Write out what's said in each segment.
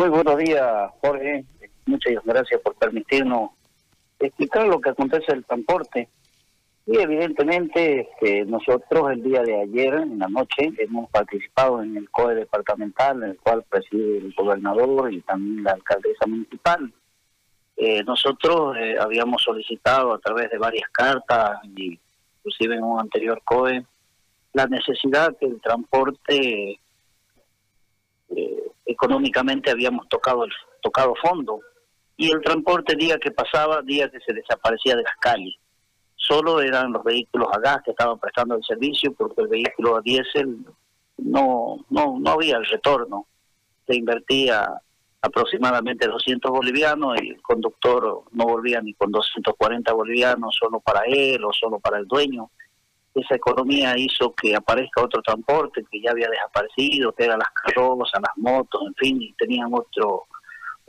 Muy buenos días, Jorge. Muchas gracias por permitirnos explicar lo que acontece el transporte. Y evidentemente este, nosotros el día de ayer, en la noche, hemos participado en el COE departamental, en el cual preside el gobernador y también la alcaldesa municipal. Eh, nosotros eh, habíamos solicitado a través de varias cartas, y inclusive en un anterior COE, la necesidad que el transporte eh, económicamente habíamos tocado tocado fondo y el transporte día que pasaba, día que se desaparecía de las calles solo eran los vehículos a gas que estaban prestando el servicio porque el vehículo a diésel no, no, no había el retorno. Se invertía aproximadamente 200 bolivianos y el conductor no volvía ni con 240 bolivianos solo para él o solo para el dueño. Esa economía hizo que aparezca otro transporte que ya había desaparecido, que eran las carrozas, las motos, en fin, y tenían otro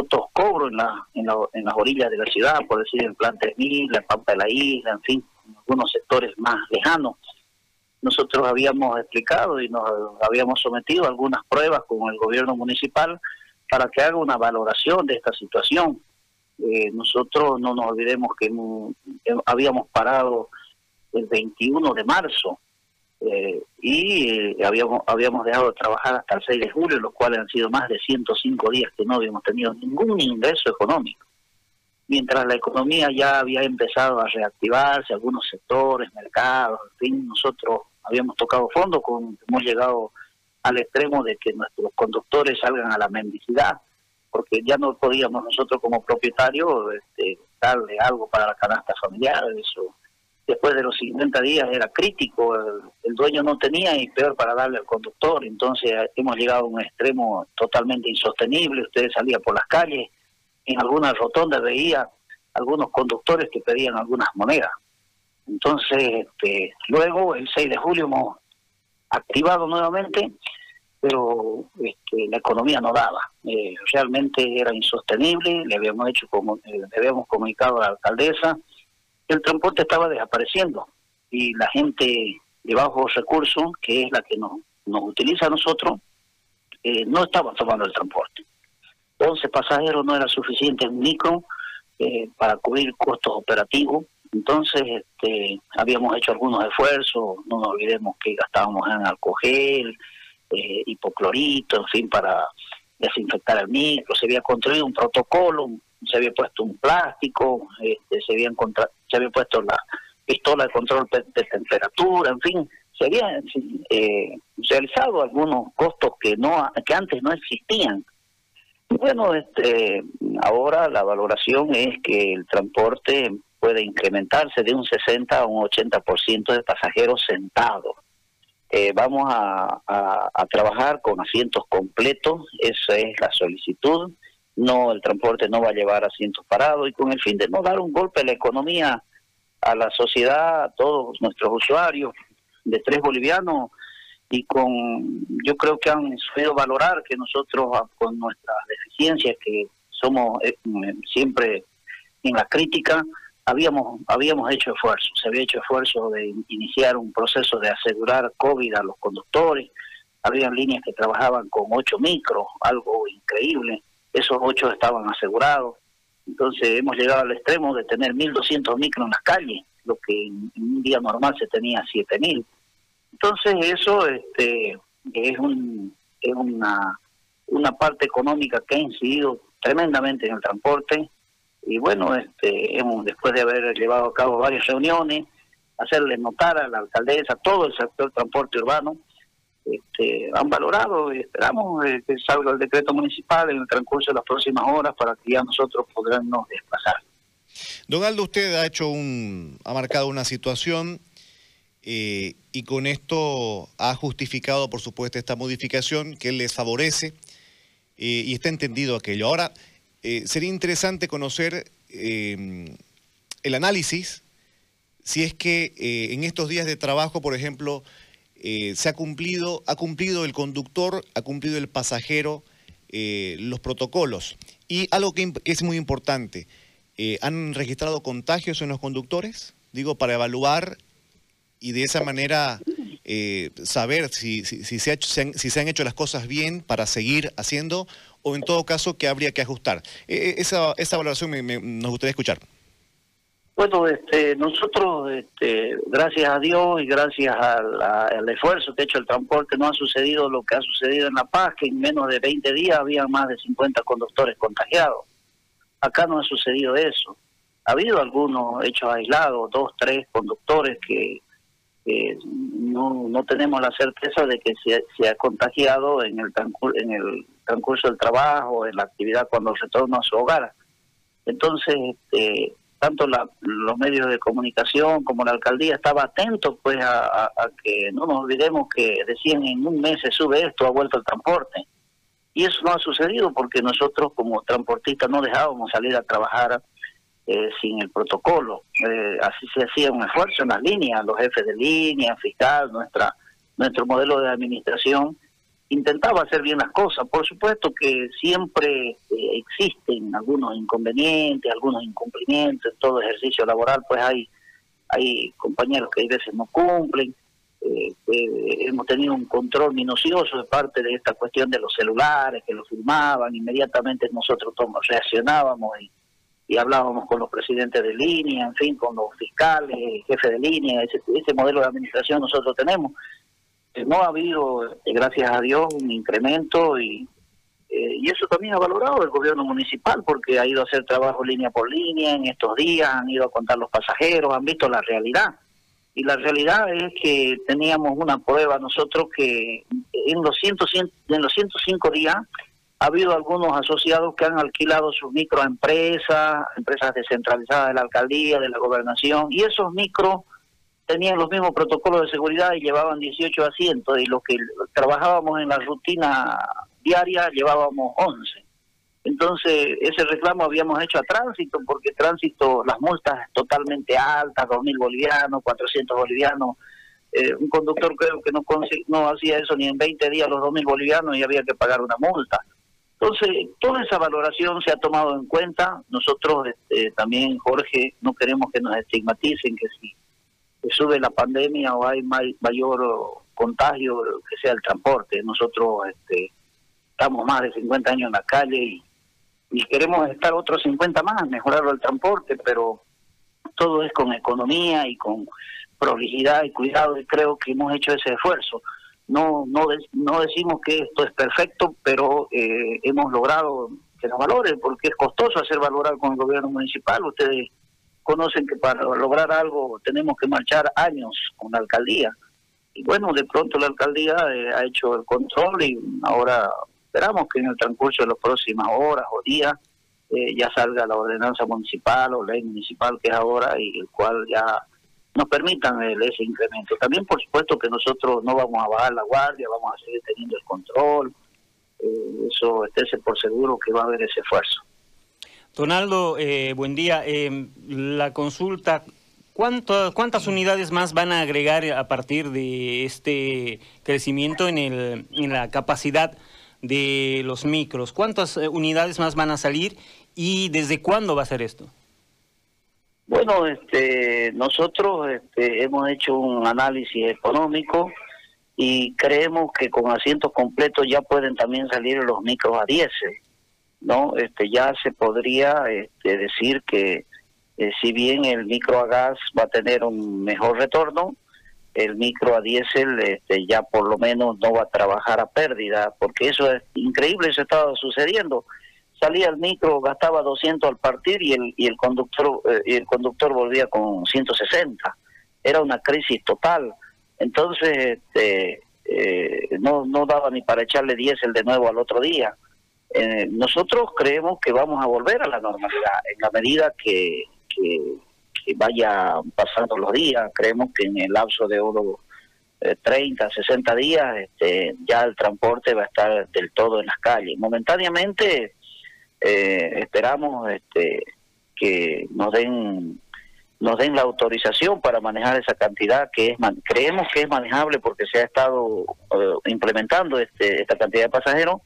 otros cobros en, la, en, en, las orillas de la ciudad, por decir en Plan 3000, la Pampa de la Isla, en fin, en algunos sectores más lejanos. Nosotros habíamos explicado y nos habíamos sometido a algunas pruebas con el gobierno municipal para que haga una valoración de esta situación. Eh, nosotros no nos olvidemos que habíamos parado el 21 de marzo eh, y eh, habíamos, habíamos dejado de trabajar hasta el 6 de julio, los cuales han sido más de 105 días que no habíamos tenido ningún ingreso económico. Mientras la economía ya había empezado a reactivarse, algunos sectores, mercados, en fin, nosotros habíamos tocado fondo, con, hemos llegado al extremo de que nuestros conductores salgan a la mendicidad, porque ya no podíamos nosotros como propietarios este, darle algo para la canasta familiar, eso después de los 50 días era crítico, el, dueño no tenía y peor para darle al conductor, entonces hemos llegado a un extremo totalmente insostenible, ustedes salían por las calles, en algunas rotondas veía algunos conductores que pedían algunas monedas. Entonces, este, luego el 6 de julio hemos activado nuevamente, pero este, la economía no daba. Eh, realmente era insostenible, le habíamos hecho como eh, le habíamos comunicado a la alcaldesa, el transporte estaba desapareciendo y la gente de bajos recursos, que es la que nos, nos utiliza a nosotros, eh, no estaba tomando el transporte. 11 pasajeros no era suficiente en micro eh, para cubrir costos operativos. Entonces, este, habíamos hecho algunos esfuerzos, no nos olvidemos que gastábamos en alcohol, eh, hipoclorito, en fin, para desinfectar el micro. Se había construido un protocolo, se había puesto un plástico, este, se, habían se había puesto la pistola de control de, temperatura, en fin, se habían eh, realizado algunos costos que no que antes no existían. Bueno, este, ahora la valoración es que el transporte puede incrementarse de un 60 a un 80% de pasajeros sentados. Eh, vamos a, a, trabajar con asientos completos, esa es la solicitud no el transporte no va a llevar asientos parados y con el fin de no dar un golpe a la economía, a la sociedad, a todos nuestros usuarios de tres bolivianos y con yo creo que han sabido valorar que nosotros ah, con nuestras deficiencias que somos eh, mm, siempre en la crítica habíamos habíamos hecho esfuerzo. Se había hecho esfuerzo de iniciar un proceso de asegurar covid a los conductores. Habían líneas que trabajaban con ocho micros algo increíble esos ocho estaban asegurados. Entonces hemos llegado al extremo de tener 1.200 micros en las calles, lo que en, un día normal se tenía 7.000. Entonces eso este, es, un, es una, parte económica que ha incidido tremendamente en el transporte. Y bueno, este, hemos, después de haber llevado a cabo varias reuniones, hacerle notar a la alcaldesa, todo el sector transporte urbano, este, han valorado y esperamos eh, que salga el decreto municipal en el transcurso de las próximas horas para que ya nosotros podamos desplazar. Don Aldo, usted ha hecho un, ha marcado una situación eh, y con esto ha justificado, por supuesto, esta modificación que les favorece eh, y está entendido aquello. Ahora, sería interesante conocer el análisis si es que en estos días de trabajo, por ejemplo, eh, se ha cumplido, ha cumplido el conductor, ha cumplido el pasajero eh, los protocolos. Y algo que, es muy importante, eh, ¿han registrado contagios en los conductores? Digo, para evaluar y de esa manera saber si, se han hecho las cosas bien para seguir haciendo o en todo caso que habría que ajustar. Eh, esa, esa valoración nos gustaría escuchar. Bueno, este, nosotros, este, gracias a Dios y gracias al esfuerzo que ha hecho el transporte, no ha sucedido lo que ha sucedido en La Paz, que en menos de 20 días había más de 50 conductores contagiados. Acá no ha sucedido eso. Ha habido algunos hechos aislados, dos, tres conductores que, no, no tenemos la certeza de que se, se ha contagiado en el, en el transcurso del trabajo, en la actividad cuando retorna a su hogar. Entonces, este, tanto los medios de comunicación como la alcaldía estaba atento pues a, que no nos olvidemos que decían en un mes se sube esto, ha vuelto el transporte. Y eso no ha sucedido porque nosotros como transportistas no dejábamos salir a trabajar eh, sin el protocolo. Eh, así se hacía un esfuerzo en las líneas, los jefes de línea, fiscal, nuestra nuestro modelo de administración intentaba hacer bien las cosas. Por supuesto que siempre eh, existen algunos inconvenientes, algunos incumplimientos, en todo ejercicio laboral pues hay, hay compañeros que a veces no cumplen. Eh, hemos tenido un control minucioso de parte de esta cuestión de los celulares que lo filmaban, inmediatamente nosotros reaccionábamos y, y hablábamos con los presidentes de línea, en fin, con los fiscales, jefes de línea, ese, modelo de administración nosotros tenemos eh, no ha habido, eh, gracias a Dios, un incremento y, eh, y eso también ha valorado el gobierno municipal porque ha ido a hacer trabajo línea por línea en estos días, han ido a contar los pasajeros, han visto la realidad. Y la realidad es que teníamos una prueba nosotros que en los, 100, en los 105 días ha habido algunos asociados que han alquilado sus microempresas, empresas descentralizadas de la alcaldía, de la gobernación, y esos micros tenían los mismos protocolos de seguridad y llevaban 18 asientos y los que trabajábamos en la rutina diaria llevábamos 11. Entonces, ese reclamo habíamos hecho a tránsito, porque tránsito, las multas totalmente altas, 2.000 bolivianos, 400 bolivianos. Eh, un conductor creo que no, no hacía eso ni en 20 días los 2.000 bolivianos y había que pagar una multa. Entonces, toda esa valoración se ha tomado en cuenta. Nosotros este, también, Jorge, no queremos que nos estigmaticen, que si sube la pandemia o hay mayor contagio que sea el transporte. Nosotros este, estamos más de 50 años en la calle y, queremos estar otros 50 más, mejorar el transporte, pero todo es con economía y con prolijidad y cuidado y creo que hemos hecho ese esfuerzo. No no no decimos que esto es perfecto, pero eh, hemos logrado que nos valore, porque es costoso hacer valorar con el gobierno municipal. Ustedes conocen que para lograr algo tenemos que marchar años con la alcaldía. Y bueno, de pronto la alcaldía eh, ha hecho el control y ahora esperamos que en el transcurso de las próximas horas o días eh, ya salga la ordenanza municipal o ley municipal que es ahora y el cual ya nos permitan ese incremento. También por supuesto que nosotros no vamos a bajar la guardia, vamos a seguir teniendo el control. Eh, eso estése por seguro que va a haber ese esfuerzo. Donaldo, eh, buen día. Eh, la consulta, ¿cuántas unidades más van a agregar a partir de este crecimiento en, el, en la capacidad de los micros? ¿Cuántas eh, unidades más van a salir y desde cuándo va a ser esto? Bueno, este, nosotros este, hemos hecho un análisis económico y creemos que con asientos completos ya pueden también salir los micros a 10 no este ya se podría este, decir que eh, si bien el micro a gas va a tener un mejor retorno el micro a diésel este, ya por lo menos no va a trabajar a pérdida porque eso es increíble eso estaba sucediendo. Salía el micro gastaba 200 al partir y el y el conductor eh, y el conductor volvía con 160 era una crisis total. Entonces este, eh, no no daba ni para echarle diésel de nuevo al otro día eh, nosotros creemos que vamos a volver a la normalidad en la medida que, que, vaya pasando los días. Creemos que en el lapso de unos 30, eh, 60 días este, ya el transporte va a estar del todo en las calles. Momentáneamente eh, esperamos este, que nos den nos den la autorización para manejar esa cantidad que es creemos que es manejable porque se ha estado implementando este, esta cantidad de pasajeros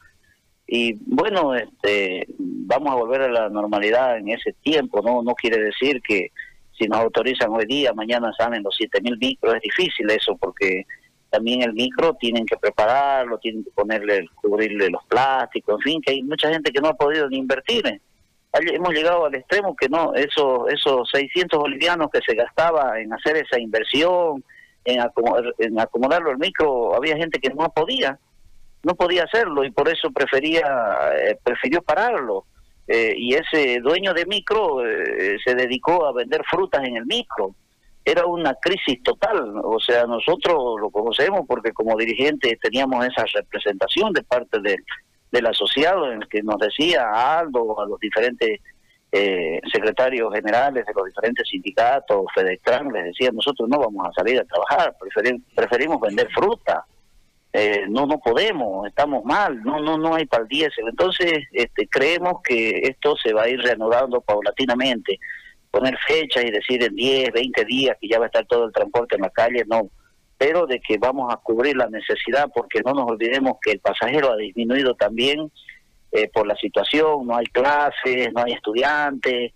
y bueno, este, vamos a volver a la normalidad en ese tiempo, no no quiere decir que si nos autorizan hoy día, mañana salen los 7.000 micros, es difícil eso porque también el micro tienen que prepararlo, tienen que ponerle, cubrirle los plásticos, en fin, que hay mucha gente que no ha podido ni invertir. Hemos llegado al extremo que no, esos, esos 600 bolivianos que se gastaba en hacer esa inversión, en, en acomodarlo el micro, había gente que no podía, no podía hacerlo y por eso prefería, eh, prefirió pararlo. Eh, y ese dueño de micro eh, se dedicó a vender frutas en el micro era una crisis total. O sea, nosotros lo conocemos porque como dirigentes teníamos esa representación de parte del, del asociado en el que nos decía a Aldo, a los diferentes secretarios generales de los diferentes sindicatos, FedExtran, les decía, nosotros no vamos a salir a trabajar, preferimos, vender fruta. Eh, no no podemos, estamos mal, no no no hay para el. Entonces, este, creemos que esto se va a ir reanudando paulatinamente poner fechas y decir en 10, 20 días que ya va a estar todo el transporte en la calle, no. Pero de que vamos a cubrir la necesidad, porque no nos olvidemos que el pasajero ha disminuido también eh, por la situación, no hay clases, no hay estudiantes,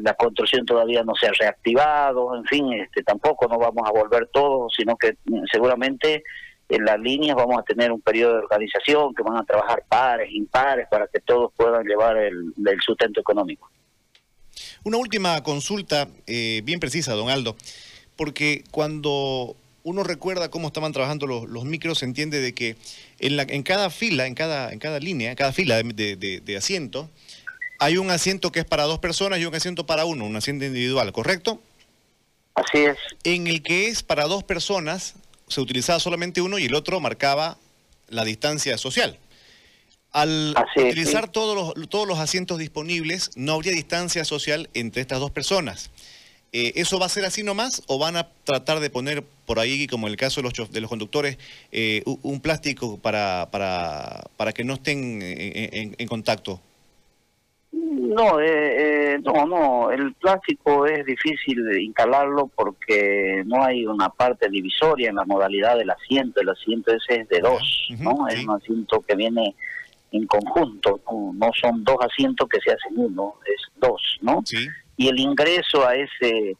la construcción todavía no se ha reactivado, en fin, este, tampoco no vamos a volver todo, sino que mm, seguramente en las líneas vamos a tener un periodo de organización, que van a trabajar pares, impares, para que todos puedan llevar el sustento económico. Una última consulta eh, bien precisa, don Aldo, porque cuando uno recuerda cómo estaban trabajando los, micros, se entiende de que en, la, en cada fila, en cada, en cada línea, en cada fila de, de, asiento, hay un asiento que es para dos personas y un asiento para uno, un asiento individual, ¿correcto? Así es. En el que es para dos personas, se utilizaba solamente uno y el otro marcaba la distancia social. Al utilizar todos, los, todos los asientos disponibles, no habría distancia social entre estas dos personas. Eh, ¿Eso va a ser así nomás o van a tratar de poner por ahí, como en el caso de los, de los conductores, eh, un plástico para, para, para que no estén en, contacto? No, eh, no, no, el plástico es difícil de instalarlo porque no hay una parte divisoria en la modalidad del asiento, el asiento ese es de dos, ¿no? Es un asiento que viene en conjunto, no, son dos asientos que se hacen uno, es dos, ¿no? Y el ingreso a ese,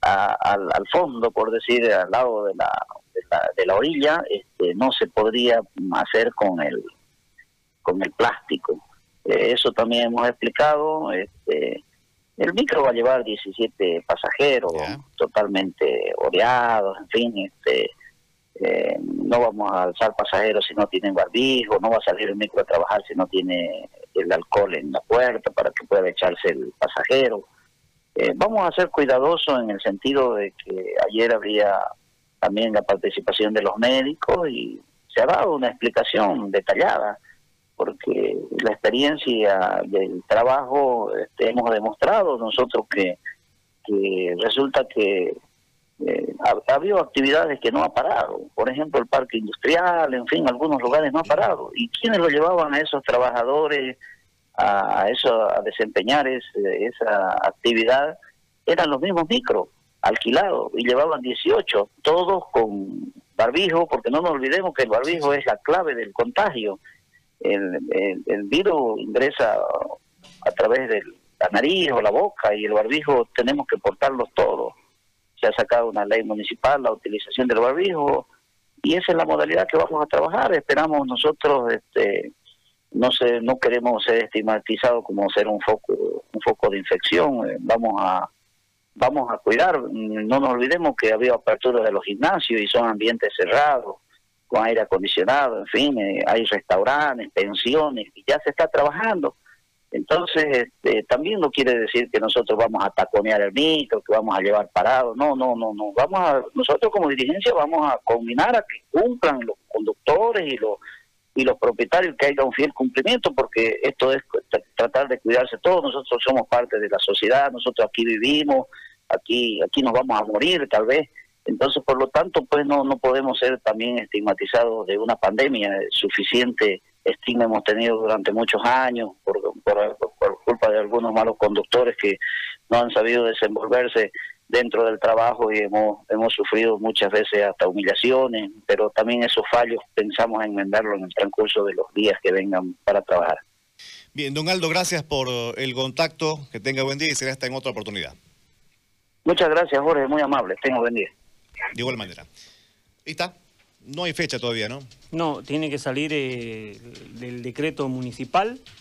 al, fondo, por decir, al lado de la, de la, orilla, este, no se podría hacer con el, con el plástico. Eh, eso también hemos explicado. Este, el micro va a llevar 17 pasajeros, totalmente oreados, en fin, este, eh, no vamos a alzar pasajeros si no tienen barbijo, no va a salir el micro a trabajar si no tiene el alcohol en la puerta para que pueda echarse el pasajero. Eh, vamos a ser cuidadosos en el sentido de que ayer habría también la participación de los médicos y se ha dado una explicación detallada, porque la experiencia del trabajo este, hemos demostrado nosotros que, que resulta que eh, ha, habido actividades que no ha parado, por ejemplo el parque industrial, en fin, algunos lugares no ha parado. ¿Y quiénes lo llevaban a esos trabajadores a, eso, a desempeñar esa actividad? Eran los mismos micros alquilados y llevaban 18, todos con barbijo, porque no nos olvidemos que el barbijo es la clave del contagio. El, el virus ingresa a través de la nariz o la boca y el barbijo tenemos que portarlos todos se ha sacado una ley municipal, la utilización del barbijo, y esa es la modalidad que vamos a trabajar. Esperamos nosotros, este, no sé, no queremos ser estigmatizados como ser un foco, un foco de infección. Eh, vamos a vamos a cuidar. No nos olvidemos que había apertura de los gimnasios y son ambientes cerrados, con aire acondicionado, en fin, eh, hay restaurantes, pensiones, y ya se está trabajando. Entonces, este, también no quiere decir que nosotros vamos a taconear el micro, que vamos a llevar parado. No, no, no, no. Vamos a, nosotros como dirigencia vamos a combinar a que cumplan los conductores y los y los propietarios que haya un fiel cumplimiento, porque esto es tratar de cuidarse todos. Nosotros somos parte de la sociedad, nosotros aquí vivimos, aquí aquí nos vamos a morir tal vez. Entonces, por lo tanto, pues no no podemos ser también estigmatizados de una pandemia suficiente estigma hemos tenido durante muchos años por, por, culpa de algunos malos conductores que no han sabido desenvolverse dentro del trabajo y hemos, hemos sufrido muchas veces hasta humillaciones, pero también esos fallos pensamos enmendarlo en el transcurso de los días que vengan para trabajar. Bien, don Aldo, gracias por el contacto, que tenga buen día y será hasta en otra oportunidad. Muchas gracias, Jorge, muy amable, tenga buen día. De igual manera. Ahí está. No hay fecha todavía, ¿no? No, tiene que salir eh, del decreto municipal